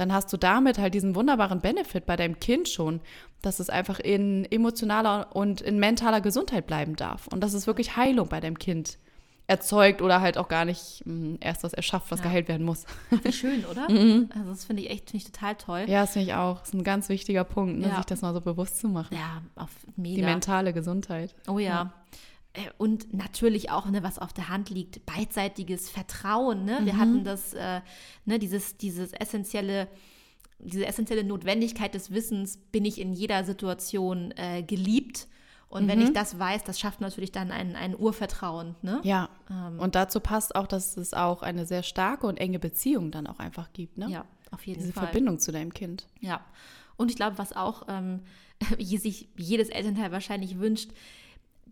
[SPEAKER 1] Dann hast du damit halt diesen wunderbaren Benefit bei deinem Kind schon, dass es einfach in emotionaler und in mentaler Gesundheit bleiben darf und dass es wirklich Heilung bei deinem Kind erzeugt oder halt auch gar nicht mh, hm, erst was erschafft, was ja. geheilt werden muss.
[SPEAKER 2] Wie schön, oder? Mhm. Also das finde ich echt find ich total toll.
[SPEAKER 1] Ja, das finde ich auch. Das ist ein ganz wichtiger Punkt, ne, ja. sich das mal so bewusst zu machen.
[SPEAKER 2] Ja, auf mega.
[SPEAKER 1] Die mentale Gesundheit.
[SPEAKER 2] Oh ja. ja. Äh, und natürlich auch, ne, was auf der Hand liegt, beidseitiges Vertrauen. Ne? Wir mhm. hatten das, äh, ne, dieses, dieses essentielle, diese essentielle Notwendigkeit des Wissens, bin ich in jeder Situation äh, geliebt. Und mhm. wenn ich das weiß, das schafft natürlich dann ein, ein Urvertrauen. Ne?
[SPEAKER 1] Ja. Ähm. Und dazu passt auch, dass es auch eine sehr starke und enge Beziehung dann auch einfach gibt. Ne?
[SPEAKER 2] Ja, auf jeden
[SPEAKER 1] Diese
[SPEAKER 2] Fall.
[SPEAKER 1] Diese Verbindung zu deinem Kind.
[SPEAKER 2] Ja. Und ich glaube, was auch ähm, sich jedes Elternteil wahrscheinlich wünscht,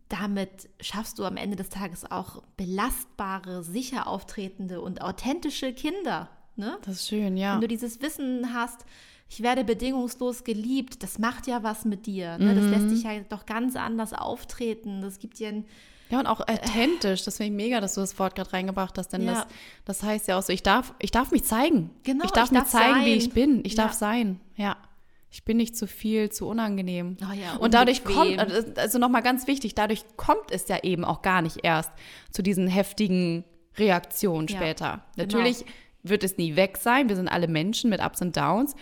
[SPEAKER 2] damit schaffst du am Ende des Tages auch belastbare, sicher auftretende und authentische Kinder. Ne?
[SPEAKER 1] Das ist schön, ja.
[SPEAKER 2] Wenn du dieses Wissen hast, ich werde bedingungslos geliebt, das macht ja was mit dir. Ne? Das lässt mhm. dich ja doch ganz anders auftreten. Das gibt dir ein.
[SPEAKER 1] Ja, und auch authentisch. Das finde ich mega, dass du das Wort gerade reingebracht hast. Denn ja. das, das heißt ja auch so, ich darf, ich darf mich zeigen. Genau, ich darf ich mir darf zeigen, sein. wie ich bin. Ich ja. darf sein. Ja. Ich bin nicht zu viel, zu unangenehm.
[SPEAKER 2] Oh ja,
[SPEAKER 1] und dadurch kommt, also nochmal ganz wichtig, dadurch kommt es ja eben auch gar nicht erst zu diesen heftigen Reaktionen später. Ja, genau. Natürlich wird es nie weg sein. Wir sind alle Menschen mit Ups und Downs.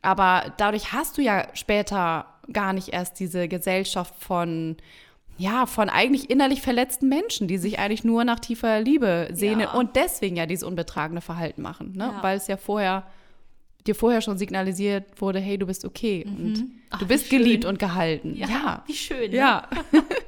[SPEAKER 1] Aber dadurch hast du ja später gar nicht erst diese Gesellschaft von, ja, von eigentlich innerlich verletzten Menschen, die sich eigentlich nur nach tiefer Liebe sehnen ja. und deswegen ja dieses unbetragene Verhalten machen, ne? weil es ja vorher dir vorher schon signalisiert wurde, hey, du bist okay mhm. und Ach, du bist geliebt und gehalten.
[SPEAKER 2] Ja, ja. wie schön. Ne?
[SPEAKER 1] Ja.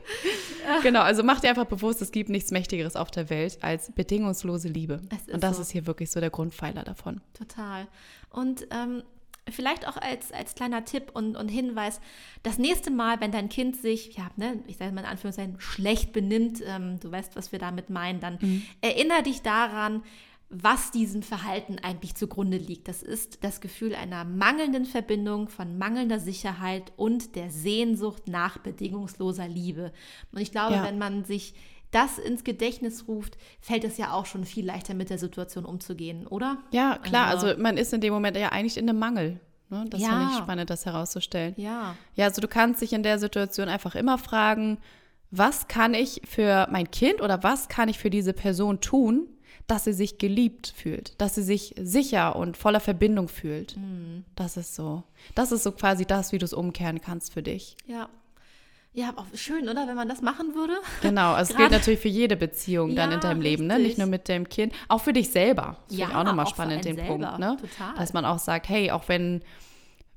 [SPEAKER 1] genau, also mach dir einfach bewusst, es gibt nichts Mächtigeres auf der Welt als bedingungslose Liebe. und das so. ist hier wirklich so der Grundpfeiler davon.
[SPEAKER 2] Total. Und ähm, vielleicht auch als, als kleiner Tipp und, und Hinweis, das nächste Mal, wenn dein Kind sich, ja, ne, ich sage mal in Anführungszeichen, schlecht benimmt, ähm, du weißt, was wir damit meinen, dann mhm. erinnere dich daran, was diesem Verhalten eigentlich zugrunde liegt. Das ist das Gefühl einer mangelnden Verbindung, von mangelnder Sicherheit und der Sehnsucht nach bedingungsloser Liebe. Und ich glaube, ja. wenn man sich das ins Gedächtnis ruft, fällt es ja auch schon viel leichter mit der Situation umzugehen, oder?
[SPEAKER 1] Ja, klar. Also, also man ist in dem Moment ja eigentlich in einem Mangel. Ne? Das ja. finde ich spannend, das herauszustellen.
[SPEAKER 2] Ja.
[SPEAKER 1] Ja, also du kannst dich in der Situation einfach immer fragen, was kann ich für mein Kind oder was kann ich für diese Person tun, dass sie sich geliebt fühlt, dass sie sich sicher und voller Verbindung fühlt. Mhm. Das ist so. Das ist so quasi das, wie du es umkehren kannst für dich.
[SPEAKER 2] Ja. Ja, auch schön, oder? Wenn man das machen würde.
[SPEAKER 1] Genau, also es gilt natürlich für jede Beziehung ja, dann in deinem richtig. Leben, ne? Nicht nur mit dem Kind, auch für dich selber. Das ja, finde ich auch nochmal spannend, den selber. Punkt, ne? Total. Dass man auch sagt, hey, auch wenn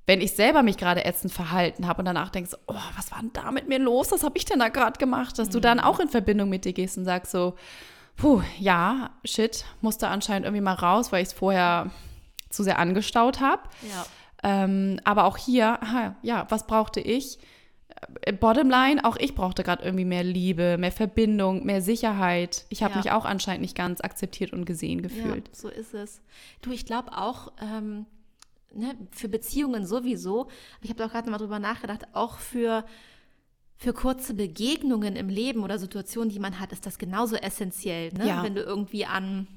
[SPEAKER 1] wenn ich selber mich gerade ätzend verhalten habe und danach denkst, oh, was war denn da mit mir los? Was habe ich denn da gerade gemacht? Dass mhm. du dann auch in Verbindung mit dir gehst und sagst so, puh, ja, shit, musste anscheinend irgendwie mal raus, weil ich es vorher zu sehr angestaut habe.
[SPEAKER 2] Ja.
[SPEAKER 1] Ähm, aber auch hier, aha, ja, was brauchte ich? Äh, Bottomline, auch ich brauchte gerade irgendwie mehr Liebe, mehr Verbindung, mehr Sicherheit. Ich habe ja. mich auch anscheinend nicht ganz akzeptiert und gesehen gefühlt.
[SPEAKER 2] Ja, so ist es. Du, ich glaube auch, ähm, ne, für Beziehungen sowieso, ich habe auch gerade mal drüber nachgedacht, auch für für kurze Begegnungen im Leben oder Situationen, die man hat, ist das genauso essentiell. Ne? Ja. Wenn du irgendwie an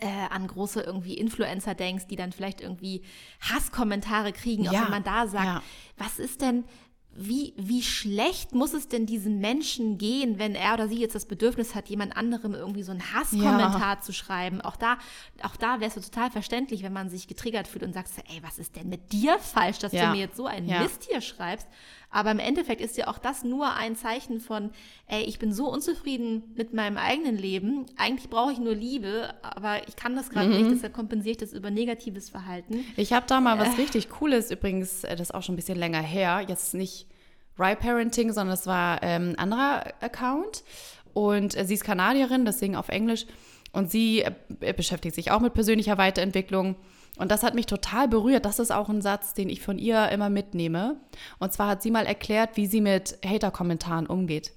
[SPEAKER 2] äh, an große irgendwie Influencer denkst, die dann vielleicht irgendwie Hasskommentare kriegen, ja. auch wenn man da sagt, ja. was ist denn, wie, wie schlecht muss es denn diesem Menschen gehen, wenn er oder sie jetzt das Bedürfnis hat, jemand anderem irgendwie so einen Hasskommentar ja. zu schreiben? Auch da, auch da wäre es so total verständlich, wenn man sich getriggert fühlt und sagt, ey, was ist denn mit dir falsch, dass ja. du mir jetzt so einen ja. Mist hier schreibst? Aber im Endeffekt ist ja auch das nur ein Zeichen von, ey, ich bin so unzufrieden mit meinem eigenen Leben. Eigentlich brauche ich nur Liebe, aber ich kann das gerade mhm. nicht, deshalb kompensiere ich das über negatives Verhalten.
[SPEAKER 1] Ich habe da mal was äh. richtig Cooles, übrigens, äh, das ist auch schon ein bisschen länger her, jetzt nicht Right Parenting, sondern es war ähm, ein anderer Account. Und äh, sie ist Kanadierin, deswegen auf Englisch. Und sie äh, beschäftigt sich auch mit persönlicher Weiterentwicklung. Und das hat mich total berührt. Das ist auch ein Satz, den ich von ihr immer mitnehme. Und zwar hat sie mal erklärt, wie sie mit Hater-Kommentaren umgeht.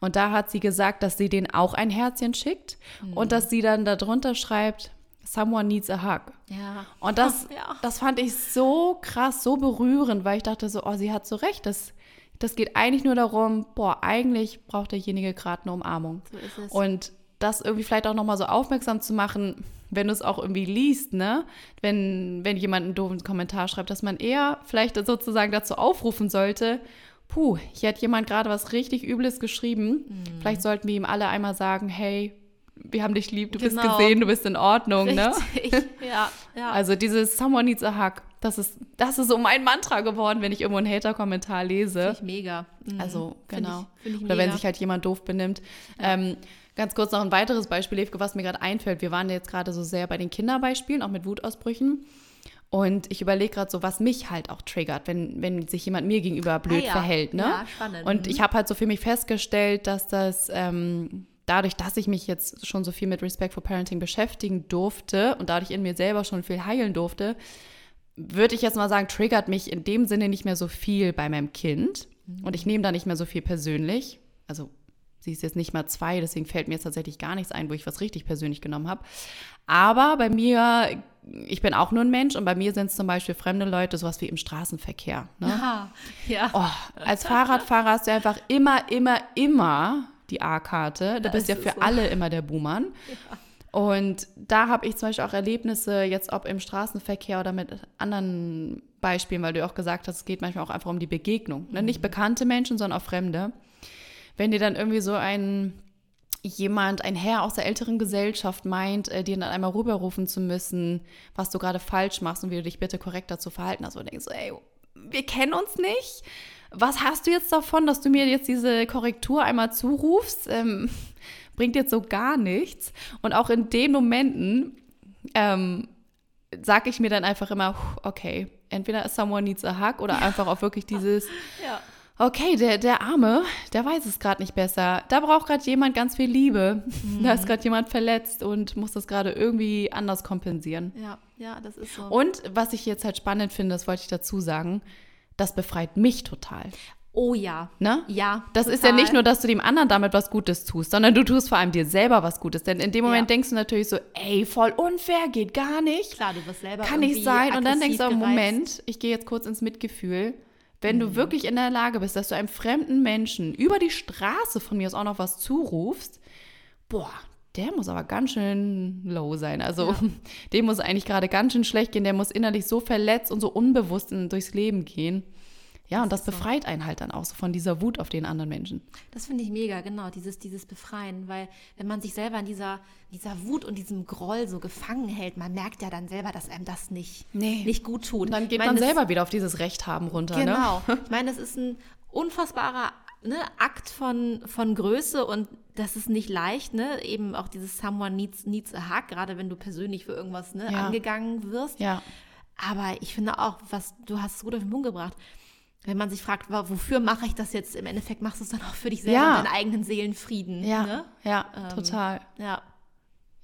[SPEAKER 1] Und da hat sie gesagt, dass sie denen auch ein Herzchen schickt mhm. und dass sie dann darunter schreibt, Someone needs a hug.
[SPEAKER 2] Ja.
[SPEAKER 1] Und das, ja. das fand ich so krass, so berührend, weil ich dachte so, oh, sie hat so recht. Das, das geht eigentlich nur darum, boah, eigentlich braucht derjenige gerade eine Umarmung.
[SPEAKER 2] So ist es.
[SPEAKER 1] Und das irgendwie vielleicht auch nochmal so aufmerksam zu machen, wenn du es auch irgendwie liest, ne? Wenn, wenn jemand einen doofen Kommentar schreibt, dass man eher vielleicht sozusagen dazu aufrufen sollte, puh, hier hat jemand gerade was richtig Übles geschrieben. Mhm. Vielleicht sollten wir ihm alle einmal sagen, hey, wir haben dich lieb, du genau. bist gesehen, du bist in Ordnung, ne? Richtig. ne? Ja, ja. Also dieses Someone needs a hug, das ist, das ist so mein Mantra geworden, wenn ich irgendwo einen Hater-Kommentar lese.
[SPEAKER 2] Finde ich mega.
[SPEAKER 1] Mhm. Also, genau. Find ich, find ich Oder mega. wenn sich halt jemand doof benimmt. Ja. Ähm, ganz kurz noch ein weiteres Beispiel, Levke, was mir gerade einfällt. Wir waren jetzt gerade so sehr bei den Kinderbeispielen, auch mit Wutausbrüchen. Und ich überlege gerade so, was mich halt auch triggert, wenn, wenn sich jemand mir gegenüber blöd ah, ja. verhält. Ne? Ja, spannend. Und mhm. ich habe halt so für mich festgestellt, dass das ähm, dadurch, dass ich mich jetzt schon so viel mit Respectful Parenting beschäftigen durfte und dadurch in mir selber schon viel heilen durfte, würde ich jetzt mal sagen, triggert mich in dem Sinne nicht mehr so viel bei meinem Kind. Mhm. Und ich nehme da nicht mehr so viel persönlich. Also sie ist jetzt nicht mal zwei, deswegen fällt mir jetzt tatsächlich gar nichts ein, wo ich was richtig persönlich genommen habe. Aber bei mir, ich bin auch nur ein Mensch und bei mir sind es zum Beispiel fremde Leute, sowas wie im Straßenverkehr. Ne? Aha, ja. Oh, als Fahrradfahrer hast du einfach immer, immer, immer die A-Karte. Du bist ja für so. alle immer der Buhmann. Ja. Und da habe ich zum Beispiel auch Erlebnisse, jetzt ob im Straßenverkehr oder mit anderen Beispielen, weil du auch gesagt hast, es geht manchmal auch einfach um die Begegnung. Ne? Nicht mhm. bekannte Menschen, sondern auch Fremde. Wenn dir dann irgendwie so ein jemand, ein Herr aus der älteren Gesellschaft meint, äh, dir dann einmal rüberrufen zu müssen, was du gerade falsch machst und wie du dich bitte korrekt dazu verhalten hast. Und denkst so, ey, wir kennen uns nicht. Was hast du jetzt davon, dass du mir jetzt diese Korrektur einmal zurufst? Ähm, bringt jetzt so gar nichts. Und auch in den Momenten ähm, sage ich mir dann einfach immer, okay, entweder someone needs a hug oder einfach auch wirklich dieses, ja. Okay, der, der Arme, der weiß es gerade nicht besser. Da braucht gerade jemand ganz viel Liebe. Mhm. Da ist gerade jemand verletzt und muss das gerade irgendwie anders kompensieren.
[SPEAKER 2] Ja, ja, das ist so.
[SPEAKER 1] Und was ich jetzt halt spannend finde, das wollte ich dazu sagen, das befreit mich total.
[SPEAKER 2] Oh ja.
[SPEAKER 1] Ne?
[SPEAKER 2] Ja.
[SPEAKER 1] Das total. ist ja nicht nur, dass du dem anderen damit was Gutes tust, sondern du tust vor allem dir selber was Gutes. Denn in dem Moment ja. denkst du natürlich so, ey, voll unfair, geht gar nicht.
[SPEAKER 2] Klar, du wirst selber
[SPEAKER 1] Kann nicht sein. Und dann denkst du, Moment, ich gehe jetzt kurz ins Mitgefühl. Wenn mhm. du wirklich in der Lage bist, dass du einem fremden Menschen über die Straße von mir aus auch noch was zurufst, boah, der muss aber ganz schön low sein. Also ja. dem muss eigentlich gerade ganz schön schlecht gehen. Der muss innerlich so verletzt und so unbewusst durchs Leben gehen. Ja, das und das befreit so. einen halt dann auch so von dieser Wut auf den anderen Menschen.
[SPEAKER 2] Das finde ich mega, genau, dieses, dieses Befreien, weil wenn man sich selber in dieser, dieser Wut und diesem Groll so gefangen hält, man merkt ja dann selber, dass einem das nicht, nee. nicht gut tut. Und
[SPEAKER 1] dann geht meine, man selber wieder auf dieses Recht haben runter.
[SPEAKER 2] Ne? Genau. Ne? Ich meine, das ist ein unfassbarer ne, Akt von, von Größe und das ist nicht leicht, ne? Eben auch dieses Someone needs, needs a hug, gerade wenn du persönlich für irgendwas ne, ja. angegangen wirst.
[SPEAKER 1] Ja.
[SPEAKER 2] Aber ich finde auch, was du hast es gut auf den Punkt gebracht, wenn man sich fragt, wofür mache ich das jetzt? Im Endeffekt machst du es dann auch für dich selber, ja. deinen eigenen Seelenfrieden.
[SPEAKER 1] Ja,
[SPEAKER 2] ne?
[SPEAKER 1] ja, ähm, total.
[SPEAKER 2] Ja.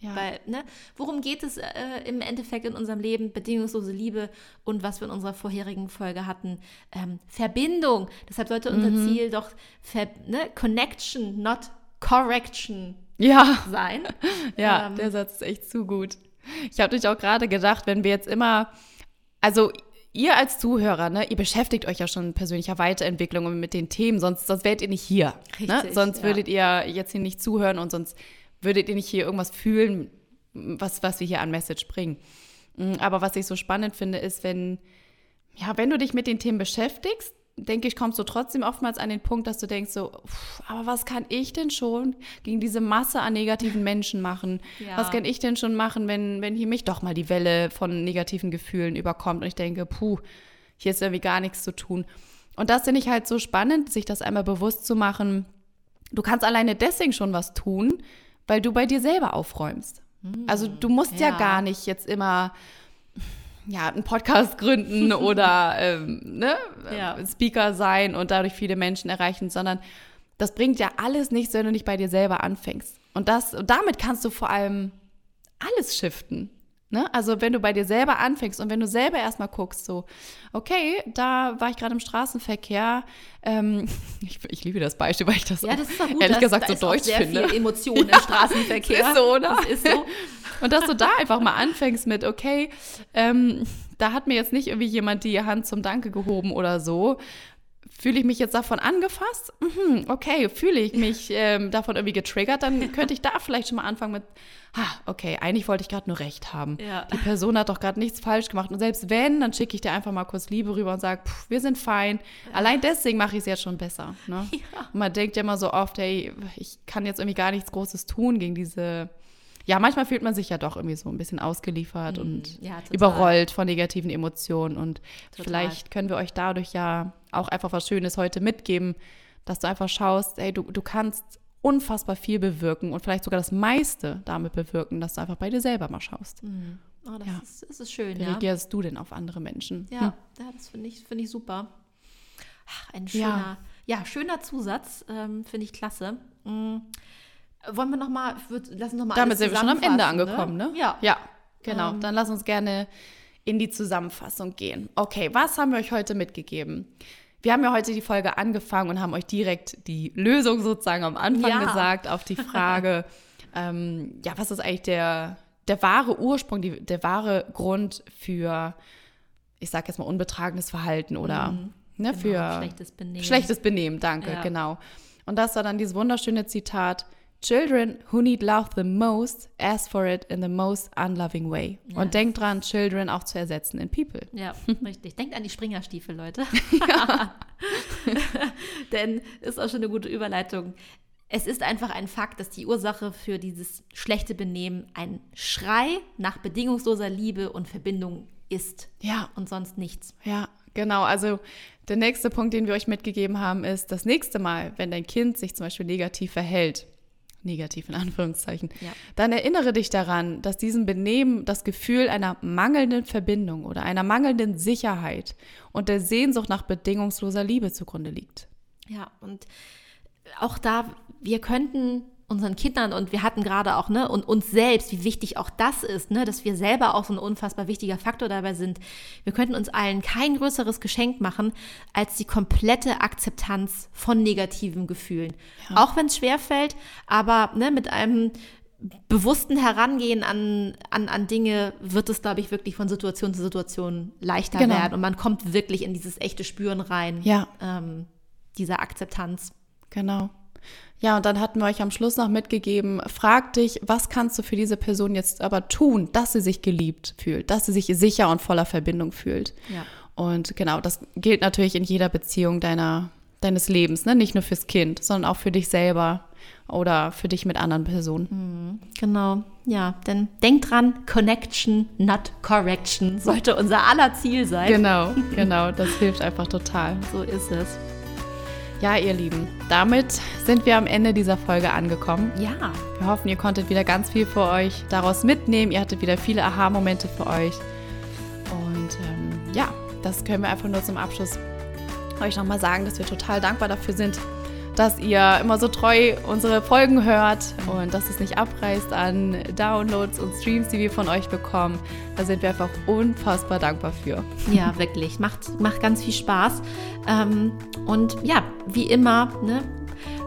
[SPEAKER 2] ja. Weil, ne, worum geht es äh, im Endeffekt in unserem Leben? Bedingungslose Liebe und was wir in unserer vorherigen Folge hatten, ähm, Verbindung. Deshalb sollte unser mhm. Ziel doch Ver ne, Connection, not Correction
[SPEAKER 1] ja.
[SPEAKER 2] sein.
[SPEAKER 1] ja, ähm, der Satz ist echt zu gut. Ich habe dich auch gerade gedacht, wenn wir jetzt immer, also ihr als Zuhörer, ne, ihr beschäftigt euch ja schon mit persönlicher Weiterentwicklung mit den Themen, sonst, sonst wärt ihr nicht hier. Ne? Richtig, ne? Sonst ja. würdet ihr jetzt hier nicht zuhören und sonst würdet ihr nicht hier irgendwas fühlen, was, was wir hier an Message bringen. Mm, aber was ich so spannend finde, ist, wenn, ja, wenn du dich mit den Themen beschäftigst, denke ich, kommst du trotzdem oftmals an den Punkt, dass du denkst so, aber was kann ich denn schon gegen diese Masse an negativen Menschen machen? Ja. Was kann ich denn schon machen, wenn, wenn hier mich doch mal die Welle von negativen Gefühlen überkommt und ich denke, puh, hier ist irgendwie gar nichts zu tun. Und das finde ich halt so spannend, sich das einmal bewusst zu machen. Du kannst alleine deswegen schon was tun, weil du bei dir selber aufräumst. Hm, also du musst ja. ja gar nicht jetzt immer ja, einen Podcast gründen oder ähm, ne, ja. Speaker sein und dadurch viele Menschen erreichen, sondern das bringt ja alles nichts, wenn du nicht bei dir selber anfängst. Und das, damit kannst du vor allem alles shiften. Ne? Also wenn du bei dir selber anfängst und wenn du selber erstmal guckst, so, okay, da war ich gerade im Straßenverkehr. Ähm, ich, ich, liebe das Beispiel, weil ich das,
[SPEAKER 2] ja, das ist gut,
[SPEAKER 1] ehrlich
[SPEAKER 2] das,
[SPEAKER 1] gesagt so deutsch sehr finde.
[SPEAKER 2] Viel Emotionen im Straßenverkehr.
[SPEAKER 1] ist so, oder? Das ist so. Und dass du da einfach mal anfängst mit, okay, ähm, da hat mir jetzt nicht irgendwie jemand die Hand zum Danke gehoben oder so. Fühle ich mich jetzt davon angefasst? Mhm, okay, fühle ich mich ähm, davon irgendwie getriggert, dann könnte ich da vielleicht schon mal anfangen mit, ah, okay, eigentlich wollte ich gerade nur recht haben. Ja. Die Person hat doch gerade nichts falsch gemacht. Und selbst wenn, dann schicke ich dir einfach mal kurz Liebe rüber und sage, wir sind fein. Ja. Allein deswegen mache ich es jetzt schon besser. Ne? Ja. Und man denkt ja immer so oft, hey, ich kann jetzt irgendwie gar nichts Großes tun gegen diese ja, manchmal fühlt man sich ja doch irgendwie so ein bisschen ausgeliefert
[SPEAKER 2] Mhm.
[SPEAKER 1] und
[SPEAKER 2] Ja,
[SPEAKER 1] überrollt von negativen Emotionen. Und
[SPEAKER 2] Total.
[SPEAKER 1] vielleicht können wir euch dadurch ja auch einfach was Schönes heute mitgeben, dass du einfach schaust, ey, du, du kannst unfassbar viel bewirken und vielleicht sogar das meiste damit bewirken, dass du einfach bei dir selber mal schaust.
[SPEAKER 2] Mhm. Oh, das,
[SPEAKER 1] Ja.
[SPEAKER 2] ist, das ist schön,
[SPEAKER 1] Wie
[SPEAKER 2] ja.
[SPEAKER 1] reagierst du denn auf andere Menschen?
[SPEAKER 2] Ja,
[SPEAKER 1] Hm.
[SPEAKER 2] ja das finde ich, finde ich super. Ach, ein schöner, ja, schöner Zusatz, ähm, finde ich klasse. Mm. Wollen wir nochmal, lass uns nochmal
[SPEAKER 1] Damit sind wir schon am Ende angekommen, ne?
[SPEAKER 2] Ja.
[SPEAKER 1] Ja, genau.
[SPEAKER 2] Ähm.
[SPEAKER 1] Dann lass uns gerne in die Zusammenfassung gehen. Okay, was haben wir euch heute mitgegeben? Wir haben ja heute die Folge angefangen und haben euch direkt die Lösung sozusagen am Anfang
[SPEAKER 2] Ja.
[SPEAKER 1] gesagt auf die Frage, ähm, ja, was ist eigentlich der, der wahre Ursprung, die, der wahre Grund für, ich sag jetzt mal, unbetragenes Verhalten oder ne,
[SPEAKER 2] Genau,
[SPEAKER 1] für
[SPEAKER 2] schlechtes Benehmen.
[SPEAKER 1] Schlechtes Benehmen, danke,
[SPEAKER 2] Ja.
[SPEAKER 1] genau. Und das war dann dieses wunderschöne Zitat: Children who need love the most ask for it in the most unloving way.
[SPEAKER 2] Ja,
[SPEAKER 1] Und denkt dran, Children auch zu ersetzen in People.
[SPEAKER 2] Ja, richtig. Denkt an die Springerstiefel, Leute. Denn ist auch schon eine gute Überleitung. Es ist einfach ein Fakt, dass die Ursache für dieses schlechte Benehmen ein Schrei nach bedingungsloser Liebe und Verbindung ist
[SPEAKER 1] Ja,
[SPEAKER 2] und sonst nichts.
[SPEAKER 1] ja, genau. Also der nächste Punkt, den wir euch mitgegeben haben, ist, das nächste Mal, wenn dein Kind sich zum Beispiel negativ verhält, negativ in Anführungszeichen,
[SPEAKER 2] Ja.
[SPEAKER 1] dann erinnere dich daran, dass diesem Benehmen das Gefühl einer mangelnden Verbindung oder einer mangelnden Sicherheit und der Sehnsucht nach bedingungsloser Liebe zugrunde liegt.
[SPEAKER 2] Ja, und auch da, wir könnten unseren Kindern und wir hatten gerade auch, ne, und uns selbst, wie wichtig auch das ist, ne, dass wir selber auch so ein unfassbar wichtiger Faktor dabei sind. Wir könnten uns allen kein größeres Geschenk machen als die komplette Akzeptanz von negativen Gefühlen. Auch wenn es schwerfällt, aber ne, mit einem bewussten Herangehen an, an, an Dinge wird es, glaube ich, wirklich von Situation zu Situation leichter
[SPEAKER 1] Genau.
[SPEAKER 2] werden und man kommt wirklich in dieses echte Spüren rein
[SPEAKER 1] Ja,
[SPEAKER 2] ähm, dieser Akzeptanz.
[SPEAKER 1] genau. Ja, und dann hatten wir euch am Schluss noch mitgegeben, frag dich, was kannst du für diese Person jetzt aber tun, dass sie sich geliebt fühlt, dass sie sich sicher und voller Verbindung fühlt.
[SPEAKER 2] Ja.
[SPEAKER 1] Und genau, das gilt natürlich in jeder Beziehung deiner, deines Lebens, ne? nicht nur fürs Kind, sondern auch für dich selber oder für dich mit anderen Personen.
[SPEAKER 2] Genau, ja, denn denkt dran, Connection, not Correction, sollte unser aller Ziel sein.
[SPEAKER 1] Genau, genau, das hilft einfach total.
[SPEAKER 2] So ist es.
[SPEAKER 1] Ja, ihr Lieben, damit sind wir am Ende dieser Folge angekommen.
[SPEAKER 2] Ja,
[SPEAKER 1] Wir hoffen, ihr konntet wieder ganz viel für euch daraus mitnehmen. Ihr hattet wieder viele Aha-Momente für euch. Und ähm, ja, das können wir einfach nur zum Abschluss euch nochmal sagen, dass wir total dankbar dafür sind, dass ihr immer so treu unsere Folgen hört und dass es nicht abreißt an Downloads und Streams, die wir von euch bekommen. Da sind wir einfach unfassbar dankbar für.
[SPEAKER 2] ja, wirklich. Macht, macht ganz viel Spaß. Ähm, und ja, wie immer, ne,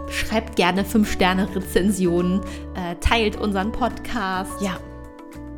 [SPEAKER 2] schreibt gerne 5-Sterne-Rezensionen, äh, teilt unseren Podcast.
[SPEAKER 1] Ja.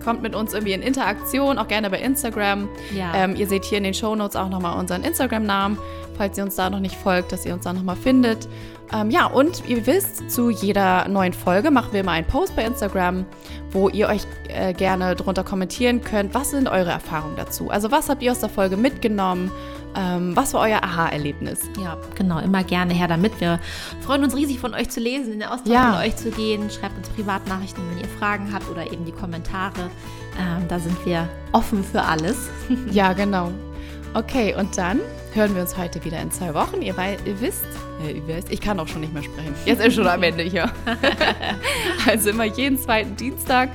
[SPEAKER 1] Kommt mit uns irgendwie in Interaktion, auch gerne bei Instagram.
[SPEAKER 2] Ja.
[SPEAKER 1] Ähm, ihr seht hier in den Shownotes auch nochmal unseren Instagram-Namen, falls ihr uns da noch nicht folgt, dass ihr uns da nochmal findet. Ähm, ja, und ihr wisst, zu jeder neuen Folge machen wir immer einen Post bei Instagram, wo ihr euch äh, gerne drunter kommentieren könnt. Was sind eure Erfahrungen dazu? Also, was habt ihr aus der Folge mitgenommen? Ähm, was war euer Aha-Erlebnis?
[SPEAKER 2] Ja, genau, immer gerne her damit. Wir freuen uns riesig von euch zu lesen, in den Austausch
[SPEAKER 1] Ja.
[SPEAKER 2] mit euch zu gehen. Schreibt uns Privatnachrichten, wenn ihr Fragen habt oder eben die Kommentare. Ähm, da sind wir offen für alles.
[SPEAKER 1] Ja, genau. Okay, und dann hören wir uns heute wieder in zwei Wochen. Ihr, wei ihr wisst, äh, ihr wisst, ich kann auch schon nicht mehr sprechen. Jetzt ist schon am Ende hier. also immer jeden zweiten Dienstag.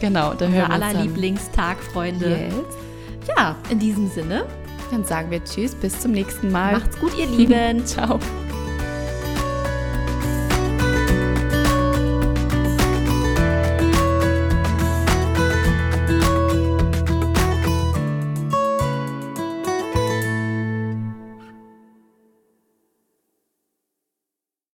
[SPEAKER 1] Genau, da hören wir uns
[SPEAKER 2] aller
[SPEAKER 1] dann.
[SPEAKER 2] Lieblingstag, Freunde.
[SPEAKER 1] Yes.
[SPEAKER 2] Ja, in diesem Sinne,
[SPEAKER 1] Dann sagen wir Tschüss, bis zum nächsten Mal.
[SPEAKER 2] macht's gut, ihr Lieben.
[SPEAKER 1] Ciao.